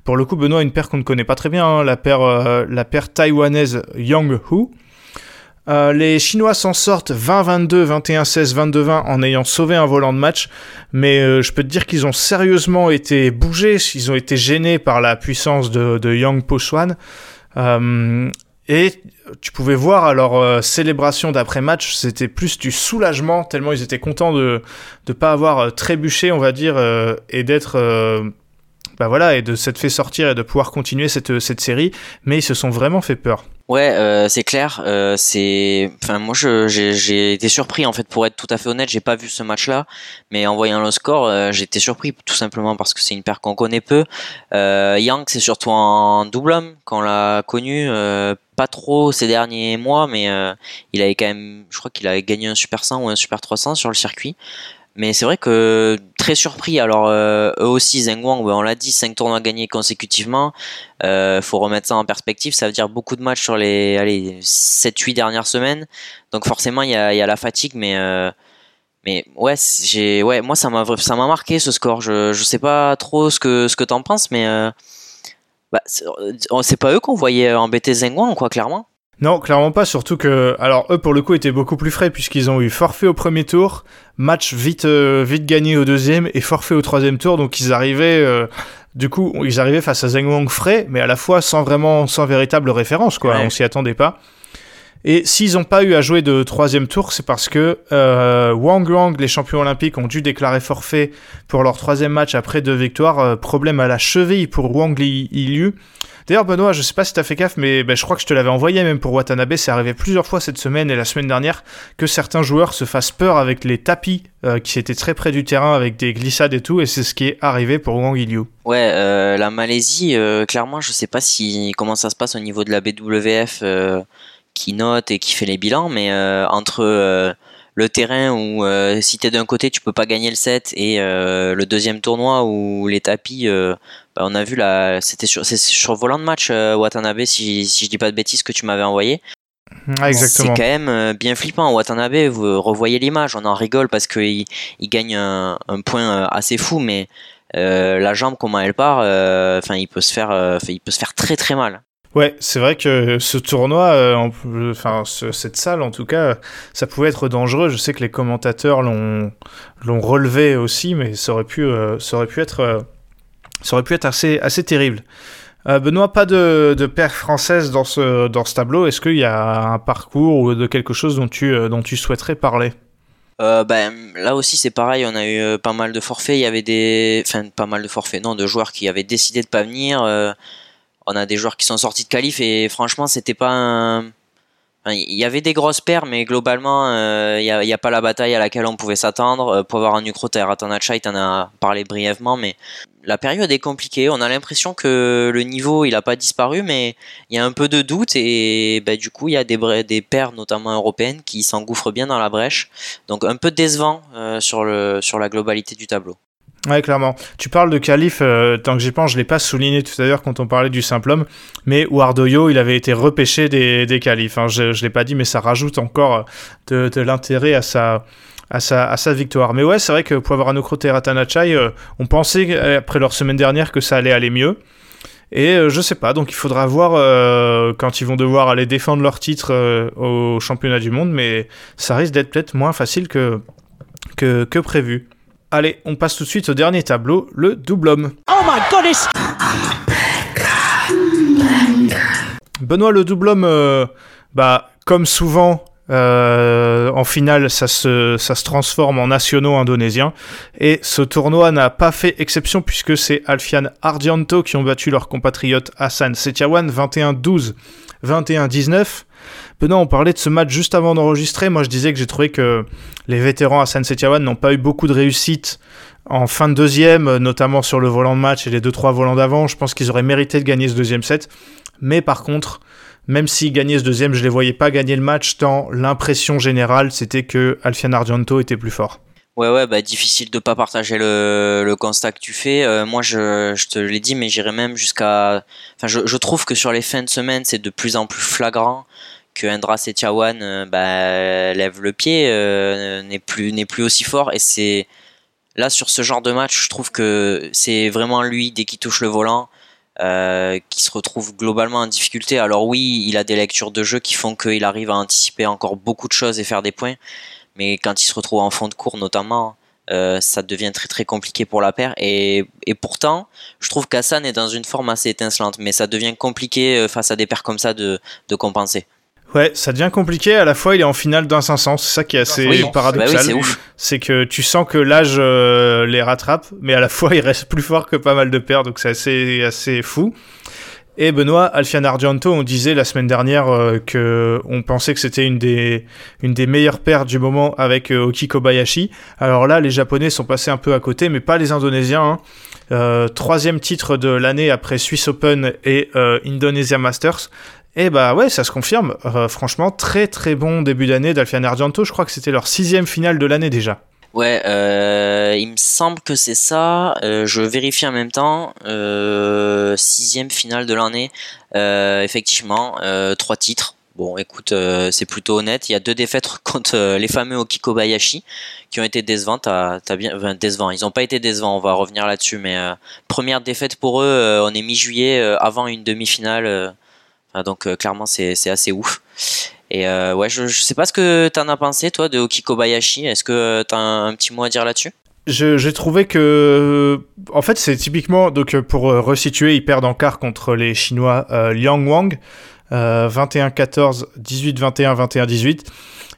pour le coup, Benoît, une paire qu'on ne connaît pas très bien, hein, la paire, la paire taïwanaise Yang Hu. Euh, les Chinois s'en sortent 20-22, 21-16, 22-20 en ayant sauvé un volant de match, mais euh, je peux te dire qu'ils ont sérieusement été bougés, ils ont été gênés par la puissance de, de Yang Po-Swan. Euh, et tu pouvais voir à leur célébration d'après-match, c'était plus du soulagement, tellement ils étaient contents de ne pas avoir euh, trébuché, on va dire, euh, et d'être... euh, bah voilà, et de s'être fait sortir et de pouvoir continuer cette, cette série, mais ils se sont vraiment fait peur. Ouais, euh, c'est clair. Euh, c'est, enfin, moi, j'ai été surpris en fait. Pour être tout à fait honnête, j'ai pas vu ce match-là, mais en voyant le score, euh, j'ai été surpris tout simplement parce que c'est une paire qu'on connaît peu. Euh, Yang, c'est surtout en double homme qu'on l'a connu. euh, pas trop ces derniers mois, mais euh, il avait quand même, je crois qu'il avait gagné un super 100 ou un super 300 sur le circuit. Mais c'est vrai que très surpris. Alors euh, eux aussi, Zheng Wang, ben, on l'a dit, 5 tournois gagnés consécutivement. Euh, faut remettre ça en perspective. Ça veut dire beaucoup de matchs sur les allez, 7-8 dernières semaines. Donc forcément, il y a, la fatigue, mais euh, mais ouais, j'ai ouais, moi ça m'a ça m'a marqué ce score. Je je sais pas trop ce que ce que t'en penses, mais bah, c'est pas eux qu'on voyait embêter Zheng Wang, quoi, clairement. Non, clairement pas, surtout que, alors eux pour le coup étaient beaucoup plus frais puisqu'ils ont eu forfait au premier tour, match vite, euh, vite gagné au deuxième et forfait au troisième tour, donc ils arrivaient, euh, du coup, ils arrivaient face à Zheng Wang frais, mais à la fois sans vraiment, sans véritable référence, quoi, Ouais. on s'y attendait pas. Et s'ils n'ont pas eu à jouer de troisième tour, c'est parce que euh, Wang Wang, les champions olympiques, ont dû déclarer forfait pour leur troisième match après deux victoires. Euh, problème à la cheville pour Wang Li Liu. D'ailleurs, Benoît, je sais pas si t'as fait gaffe, mais ben, je crois que je te l'avais envoyé même pour Watanabe. C'est arrivé plusieurs fois cette semaine et la semaine dernière que certains joueurs se fassent peur avec les tapis euh, qui étaient très près du terrain avec des glissades et tout. Et c'est ce qui est arrivé pour Wang Liu. Ouais, la Malaisie, clairement, je sais pas si comment ça se passe au niveau de la BWF qui note et qui fait les bilans, mais euh, entre euh, le terrain où euh, si t'es d'un côté tu peux pas gagner le set et le deuxième tournoi où les tapis, bah, on a vu là, c'était sur c'est sur volant de match Watanabe si, si je dis pas de bêtises que tu m'avais envoyé. Ah, exactement. C'est quand même bien flippant. Watanabe, vous revoyez l'image, on en rigole parce qu'il il gagne un, un point assez fou, mais euh, la jambe, comment elle part, euh, enfin, il peut se faire, euh, il peut se faire très très mal. Ouais, c'est vrai que ce tournoi, euh, en- enfin ce- cette salle en tout cas, ça pouvait être dangereux. Je sais que les commentateurs l'ont relevé aussi, mais ça aurait pu, euh, ça aurait pu être, euh, ça aurait pu être assez assez terrible. Benoît, pas de, de paire française dans ce dans ce tableau. Est-ce qu'il y a un parcours ou de quelque chose dont tu dont tu souhaiterais parler? Ben, là aussi, c'est pareil. On a eu pas mal de forfaits. Il y avait des, enfin, pas mal de forfaits, non, de joueurs qui avaient décidé de pas venir. On a des joueurs qui sont sortis de qualif et franchement, c'était pas un. Il y avait des grosses paires, mais globalement, euh, il n'y a, il a pas la bataille à laquelle on pouvait s'attendre. Euh, pour avoir un Ukro et Ratanachai, t'en as parlé brièvement, mais la période est compliquée. On a l'impression que le niveau, il a pas disparu, mais il y a un peu de doute et bah, du coup, il y a des, des paires, notamment européennes, qui s'engouffrent bien dans la brèche. Donc un peu décevant euh, sur la globalité du tableau. Ouais, clairement. Tu parles de qualif, euh, tant que j'y pense, je l'ai pas souligné tout à l'heure quand on parlait du simple homme, mais Wardoyo, il avait été repêché des, des hein. Je, je l'ai pas dit, mais ça rajoute encore euh, de, de l'intérêt à sa, à, sa, à sa victoire. Mais ouais, c'est vrai que Poivrano et Ratanachai, euh, on pensait, euh, après leur semaine dernière, que ça allait aller mieux. Et euh, je sais pas, donc il faudra voir euh, quand ils vont devoir aller défendre leur titre euh, au championnat du monde, mais ça risque d'être peut-être moins facile que, que, que prévu. Allez, on passe tout de suite au dernier tableau, le double homme. Oh my goodness! Benoît, le double homme, euh, bah, comme souvent, euh, en finale, ça se, ça se transforme en nationaux indonésiens. Et ce tournoi n'a pas fait exception puisque c'est Alfian Ardianto qui ont battu leur compatriote Hassan Setiawan 21-12, 21-19. Benoît, on parlait de ce match juste avant d'enregistrer. Moi, je disais que j'ai trouvé que les vétérans Hassan Setiawan n'ont pas eu beaucoup de réussite en fin de deuxième, notamment sur le volant de match et les deux trois volants d'avant. Je pense qu'ils auraient mérité de gagner ce deuxième set. Mais par contre, même s'ils gagnaient ce deuxième, je les voyais pas gagner le match tant l'impression générale c'était que Alfian Ardianto était plus fort. Ouais, ouais, bah difficile de pas partager le, constat que tu fais. Euh, moi, je, te l'ai dit, mais j'irai même jusqu'à. Enfin, je trouve que sur les fins de semaine, c'est de plus en plus flagrant que Indra Setiawan euh, bah, lève le pied, euh, n'est plus aussi fort. Et c'est là sur ce genre de match, je trouve que c'est vraiment lui dès qu'il touche le volant. Euh, qui se retrouve globalement en difficulté. Alors oui, il a des lectures de jeu qui font qu'il arrive à anticiper encore beaucoup de choses et faire des points, mais quand il se retrouve en fond de cours notamment, ça devient très très compliqué pour la paire. Et, pourtant, je trouve qu'Hassan est dans une forme assez étincelante, mais ça devient compliqué face à des paires comme ça de compenser. Ouais, ça devient compliqué. À la fois, il est en finale d'un 500. C'est ça qui est assez Oui, paradoxal. bah oui, c'est ouf. c'est que tu sens que l'âge euh, les rattrape, mais à la fois, il reste plus fort que pas mal de paires. Donc, c'est assez, assez fou. Et Benoît, Alfian Argento, on disait la semaine dernière euh, que on pensait que c'était une des, une des meilleures paires du moment avec euh, Oki Kobayashi. Alors là, les Japonais sont passés un peu à côté, mais pas les Indonésiens. hein. Euh, troisième titre de l'année après Swiss Open et euh, Indonesia Masters. Et bah ouais, ça se confirme. Euh, franchement, très très bon début d'année d'Alfian Argento. Je crois que c'était leur sixième finale de l'année déjà. Ouais, euh, il me semble que c'est ça. Euh, je vérifie en même temps. Sixième finale de l'année. Effectivement, trois titres. Bon, écoute, c'est plutôt honnête. Il y a deux défaites contre les fameux Oki Kobayashi qui ont été décevantes. T'as, décevants. Ils n'ont pas été décevants. On va revenir là-dessus. Mais première défaite pour eux. on est mi-juillet avant une demi-finale. Enfin, donc euh, clairement, c'est, assez ouf. Et euh, ouais, je, sais pas ce que t'en as pensé toi de Oki Kobayashi. Est-ce que t'as un, petit mot à dire là-dessus? J'ai trouvé que, en fait, c'est typiquement donc pour euh, resituer, ils perdent en quart contre les Chinois Liang Wang, euh, 21-14, 18-21, 21-18.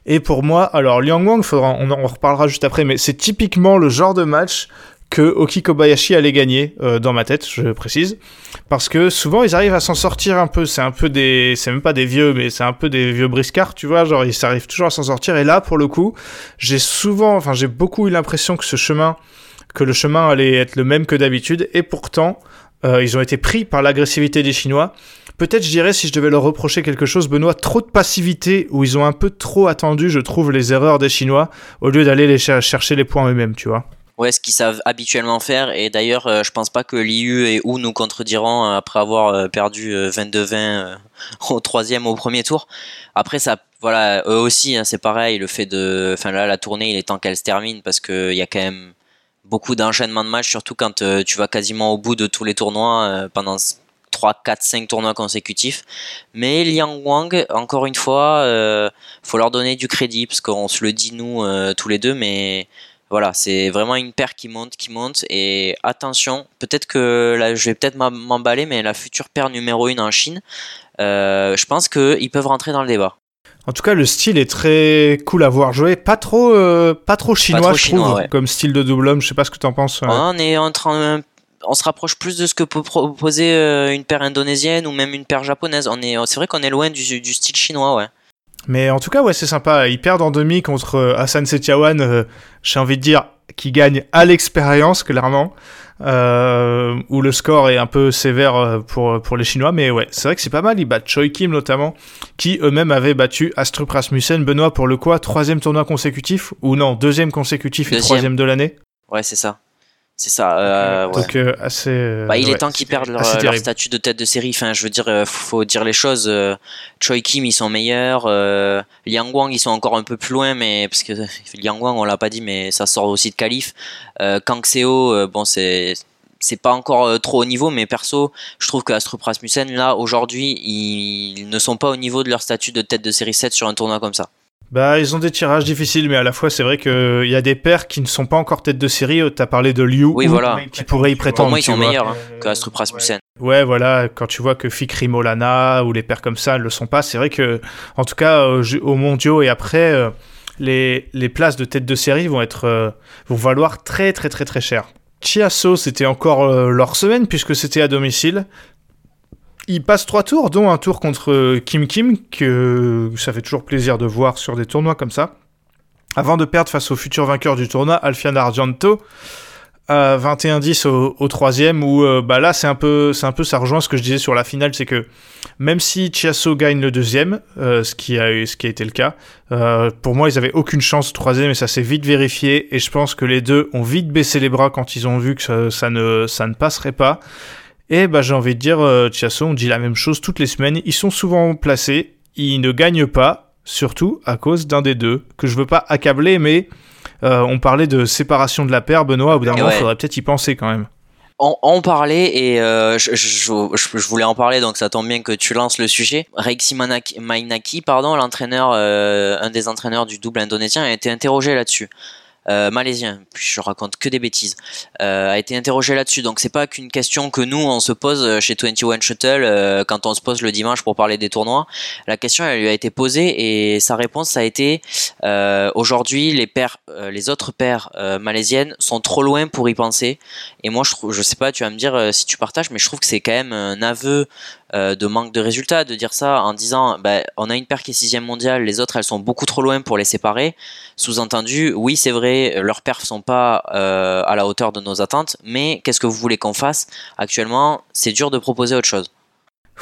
Et pour moi, alors Liang Wang, faudra, on en reparlera juste après, mais c'est typiquement le genre de match que Oki Kobayashi allait gagner euh, dans ma tête, je précise, parce que souvent ils arrivent à s'en sortir un peu. C'est un peu des, c'est même pas des vieux, mais c'est un peu des vieux briscards, tu vois. Genre ils arrivent toujours à s'en sortir. Et là, pour le coup, j'ai souvent, enfin j'ai beaucoup eu l'impression que ce chemin, que le chemin allait être le même que d'habitude, et pourtant euh, ils ont été pris par l'agressivité des Chinois. Peut-être, je dirais, si je devais leur reprocher quelque chose, Benoît, trop de passivité, où ils ont un peu trop attendu, je trouve, les erreurs des Chinois, au lieu d'aller les cher- chercher les points eux-mêmes, tu vois. Ouais, ce qu'ils savent habituellement faire. Et d'ailleurs, euh, je pense pas que Liu et Wu nous contrediront euh, après avoir euh, perdu euh, 22-20 euh, au troisième, au premier tour. Après, ça, voilà, eux aussi, hein, c'est pareil. Le fait de, enfin là, la tournée, il est temps qu'elle se termine parce que il y a quand même beaucoup d'enchaînements de matchs, surtout quand tu vas quasiment au bout de tous les tournois pendant 3, 4, 5 tournois consécutifs. Mais Liang Wang, encore une fois, euh, faut leur donner du crédit parce qu'on se le dit nous tous les deux, mais voilà, c'est vraiment une paire qui monte, qui monte. Et attention, peut-être que là, je vais peut-être m'em- m'emballer, mais la future paire numéro 1 en Chine, euh, je pense qu'ils peuvent rentrer dans le débat. En tout cas, le style est très cool à voir jouer. Pas trop, euh, pas trop chinois, trop je chinois, trouve, ouais. comme style de double homme. Je sais pas ce que t'en penses. ouais. On est en train, on se rapproche plus de ce que peut proposer euh, une paire indonésienne ou même une paire japonaise. On est, c'est vrai qu'on est loin du, du style chinois, ouais. Mais en tout cas, ouais, c'est sympa. Ils perdent en demi contre euh, Hassan Setiawan. euh, J'ai envie de dire qui gagne à l'expérience, clairement. Euh, où le score est un peu sévère euh, pour, pour les Chinois. Mais ouais, c'est vrai que c'est pas mal. Ils battent Choi Kim notamment, qui eux-mêmes avaient battu Astrup Rasmussen. Benoît, pour le quoi, troisième tournoi consécutif? Ou non, deuxième consécutif et troisième de l'année? Ouais, c'est ça. C'est ça. euh, ouais. Donc euh, assez. euh, Bah, il est temps qu'ils perdent leur, terrible. statut de tête de série. Enfin, je veux dire, euh, faut dire les choses. euh, Choi Kim, ils sont meilleurs. Euh, Liang Wang, ils sont encore un peu plus loin, mais parce que Liang Wang, on l'a pas dit, mais ça sort aussi de. Euh, Kang Seo, euh, bon, c'est c'est pas encore euh, trop au niveau, mais perso, je trouve que Astrup Rasmussen, là, aujourd'hui, ils ne sont pas au niveau de leur statut de tête de série 7 sur un tournoi comme ça. Bah, ils ont des tirages difficiles, mais à la fois, c'est vrai qu'il y a des paires qui ne sont pas encore tête de série. T'as parlé de Liu, Oui, voilà. qui pourraient y prétendre. Pour moi, ils sont meilleurs hein, que Astrup Rasmussen. Ouais, voilà, quand tu vois que Fikri Molana ou les paires comme ça ne le sont pas, c'est vrai que, en tout cas, aux mondiaux et après, euh, les, les places de tête de série vont être, euh, vont valoir très très très très cher. Chiasso, c'était encore euh, leur semaine puisque c'était à domicile. Ils passent trois tours, dont un tour contre Kim Kim, que ça fait toujours plaisir de voir sur des tournois comme ça. Avant de perdre face au futur vainqueur du tournoi, Alfian Argento, à 21-10 au, troisième, où euh, bah là c'est un peu, c'est un peu, ça rejoint ce que je disais sur la finale, c'est que même si Chiasso gagne le deuxième, euh, ce qui a, été le cas, euh, pour moi ils avaient aucune chance au troisième et ça s'est vite vérifié et je pense que les deux ont vite baissé les bras quand ils ont vu que ça ne, ça ne passerait pas. Et bah j'ai envie de dire, euh, Chiasso, on dit la même chose toutes les semaines, ils sont souvent placés, ils ne gagnent pas, surtout à cause d'un des deux, que je veux pas accabler, mais euh, on parlait de séparation de la paire, Benoît, au bout d'un moment, il ouais. faudrait peut-être y penser quand même. On, on parlait et euh, je, je- je- je voulais en parler donc ça tombe bien que tu lances le sujet. Manaki, Mainaki, pardon, l'entraîneur, euh, un des entraîneurs du double indonésien a été interrogé là-dessus. Euh, malaisien, puis je raconte que des bêtises, euh, a été interrogé là-dessus. Donc c'est pas qu'une question que nous on se pose chez 21 Shuttle euh, quand on se pose le dimanche pour parler des tournois. La question elle lui a été posée et sa réponse ça a été euh, aujourd'hui les euh, les autres paires euh, malaisiennes sont trop loin pour y penser. Et moi, je je sais pas, tu vas me dire euh, si tu partages, mais je trouve que c'est quand même un aveu euh, de manque de résultats de dire ça en disant, bah, on a une paire qui est sixième mondiale, les autres elles sont beaucoup trop loin pour les séparer. Sous-entendu, oui, c'est vrai, leurs perfs sont pas euh, à la hauteur de nos attentes, mais qu'est-ce que vous voulez qu'on fasse? Actuellement, c'est dur de proposer autre chose.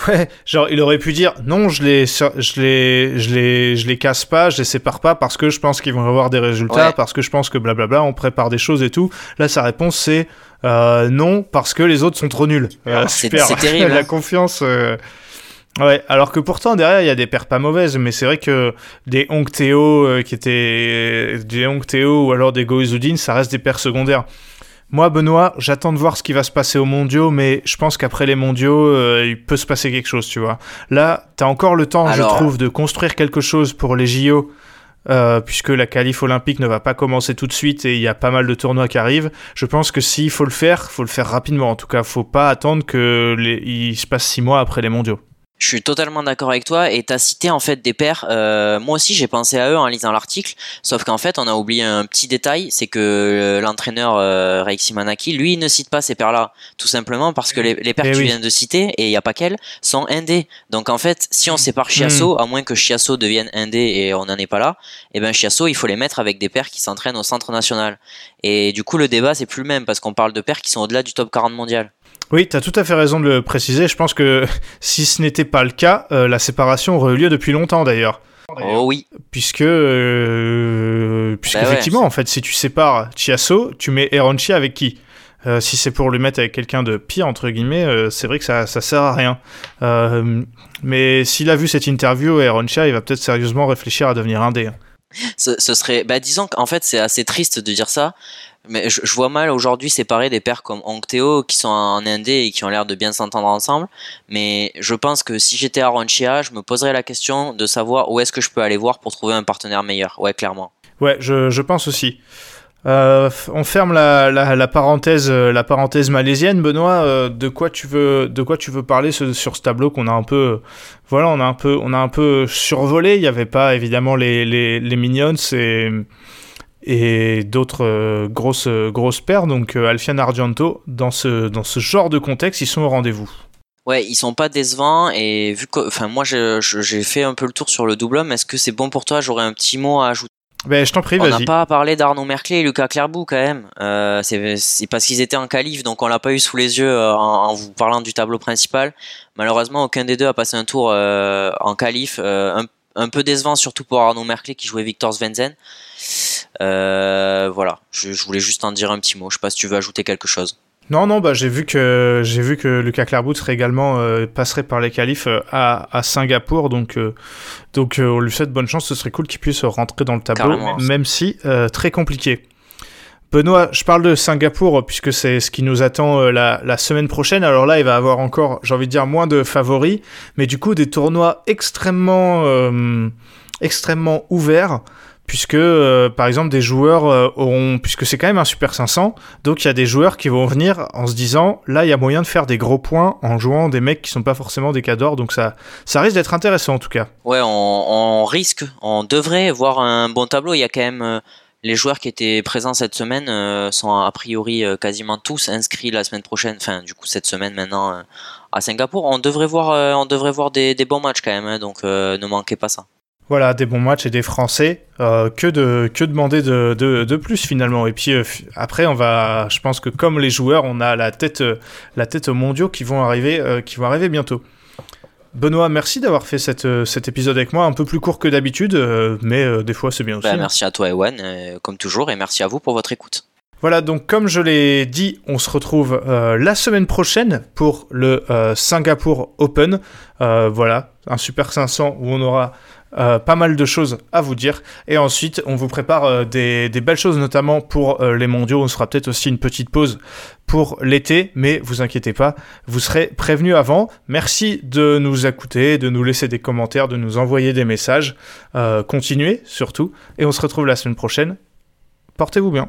Ouais, genre il aurait pu dire non, je les, je les, je les, je les casse pas, je les sépare pas parce que je pense qu'ils vont avoir des résultats, Ouais. parce que je pense que blablabla, on prépare des choses et tout. Là, sa réponse c'est euh, non parce que les autres sont trop nuls. Euh, Ah, C'est- terrible, La hein. confiance. euh, Ouais, alors que pourtant derrière il y a des paires pas mauvaises, mais c'est vrai que des Hong euh, qui étaient des Hong ou alors des Goizudin, ça reste des paires secondaires. Moi, Benoît, j'attends de voir ce qui va se passer aux mondiaux, mais je pense qu'après les mondiaux, euh, il peut se passer quelque chose, tu vois. Là, t'as encore le temps, Alors- je trouve, de construire quelque chose pour les JO, euh, puisque la qualif olympique ne va pas commencer tout de suite et il y a pas mal de tournois qui arrivent. Je pense que s'il faut le faire, faut le faire rapidement. En tout cas, faut pas attendre que les... il se passe six mois après les mondiaux. Je suis totalement d'accord avec toi et t'as cité en fait des paires. euh, moi aussi j'ai pensé à eux en lisant l'article, sauf qu'en fait on a oublié un petit détail, c'est que euh, l'entraîneur euh, Reiksi Manaki, lui il ne cite pas ces paires-là, tout simplement parce que les, les paires Eh que tu viens de citer et il y a pas qu'elles sont indées. Donc en fait si on sépare Chiasso, à moins que Chiasso devienne indé et on n'en est pas là, et ben Chiasso il faut les mettre avec des paires qui s'entraînent au centre national. Et du coup le débat c'est plus le même parce qu'on parle de paires qui sont au-delà du top 40 mondial. Oui, t'as tout à fait raison de le préciser. Je pense que si ce n'était pas le cas, euh, la séparation aurait eu lieu depuis longtemps d'ailleurs. Oh oui, Puisque, euh, puisque Bah ouais. effectivement, en fait, si tu sépares Chiasso, tu mets Eronchi avec qui? Euh, Si c'est pour le mettre avec quelqu'un de pire, entre guillemets, euh, c'est vrai que ça, ça sert à rien. Euh, mais s'il a vu cette interview, Eroncha, il va peut-être sérieusement réfléchir à devenir indé. hein. Ce, serait bah disons qu'en fait c'est assez triste de dire ça mais je, vois mal aujourd'hui séparer des pairs comme Hongteo qui sont en indé et qui ont l'air de bien s'entendre ensemble mais je pense que si j'étais à Ronchia je me poserais la question de savoir où est-ce que je peux aller voir pour trouver un partenaire meilleur ouais clairement Ouais, je, je pense aussi. Euh, on ferme la, la, parenthèse, euh, la parenthèse malaisienne. Benoît, euh, de quoi tu veux, de quoi tu veux parler ce- sur ce tableau qu'on a un peu, voilà, on a un peu, on a un peu survolé. Il n'y avait pas évidemment les, les, les minions et et d'autres grosses grosses paires. Donc Alfian Argento, dans ce dans ce genre de contexte, ils sont au rendez-vous. ouais ils sont pas décevants et vu que enfin moi j'ai fait un peu le tour sur le double homme est-ce que c'est bon pour toi? J'aurais un petit mot à ajouter Ben, je t'en prie, On n'a pas parlé d'Arnaud Merclé et Lucas Clairbout quand même. Euh, c'est parce qu'ils étaient en qualif, donc on l'a pas eu sous les yeux euh, en, en vous parlant du tableau principal. Malheureusement, aucun des deux a passé un tour euh, en qualif. euh, un, un peu décevant, surtout pour Arnaud Merclé qui jouait Victor Svenzen. Voilà, je, je voulais juste en dire un petit mot. Je sais pas si tu veux ajouter quelque chose. Non, non, bah j'ai vu que j'ai vu que Lucas Clairbout serait également euh, passerait par les qualifs euh, à, à Singapour, donc euh, donc euh, on lui souhaite bonne chance. Ce serait cool qu'il puisse rentrer dans le tableau, Carrément. même si euh, très compliqué. Benoît, je parle de Singapour puisque c'est ce qui nous attend la, la, semaine prochaine. Alors là, il va avoir encore, j'ai envie de dire, moins de favoris, mais du coup des tournois extrêmement, euh, extrêmement ouverts puisque euh, par exemple des joueurs auront, puisque c'est quand même un Super 500, donc il y a des joueurs qui vont venir en se disant là il y a moyen de faire des gros points en jouant des mecs qui sont pas forcément des cadors, donc ça, ça risque d'être intéressant en tout cas. Ouais, on, on, risque, on devrait voir un bon tableau. Il y a quand même les joueurs qui étaient présents cette semaine euh, sont a priori euh, quasiment tous inscrits la semaine prochaine, enfin du coup cette semaine maintenant euh, à Singapour. On devrait voir, on devrait voir des, bons matchs quand même, hein, donc ne manquez pas ça. Voilà, des bons matchs et des Français. que, de, que demander de, de, plus finalement Et puis après, on va, je pense que comme les joueurs, on a la tête, la tête aux mondiaux qui vont arriver, qui vont arriver bientôt. Benoît, merci d'avoir fait euh, cet épisode avec moi, un peu plus court que d'habitude, euh, mais euh, des fois c'est bien aussi. Bah, merci à toi Ewan, comme toujours, et merci à vous pour votre écoute. Voilà, donc comme je l'ai dit, on se retrouve la semaine prochaine pour le Singapour Open. voilà, un Super 500 où on aura euh, pas mal de choses à vous dire. Et ensuite, on vous prépare euh, des, belles choses, notamment pour euh, les mondiaux. On sera peut-être aussi une petite pause pour l'été, mais vous inquiétez pas, vous serez prévenu avant. Merci de nous écouter, de nous laisser des commentaires, de nous envoyer des messages. continuez surtout. Et on se retrouve la semaine prochaine. Portez-vous bien.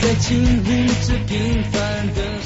在经历着平凡的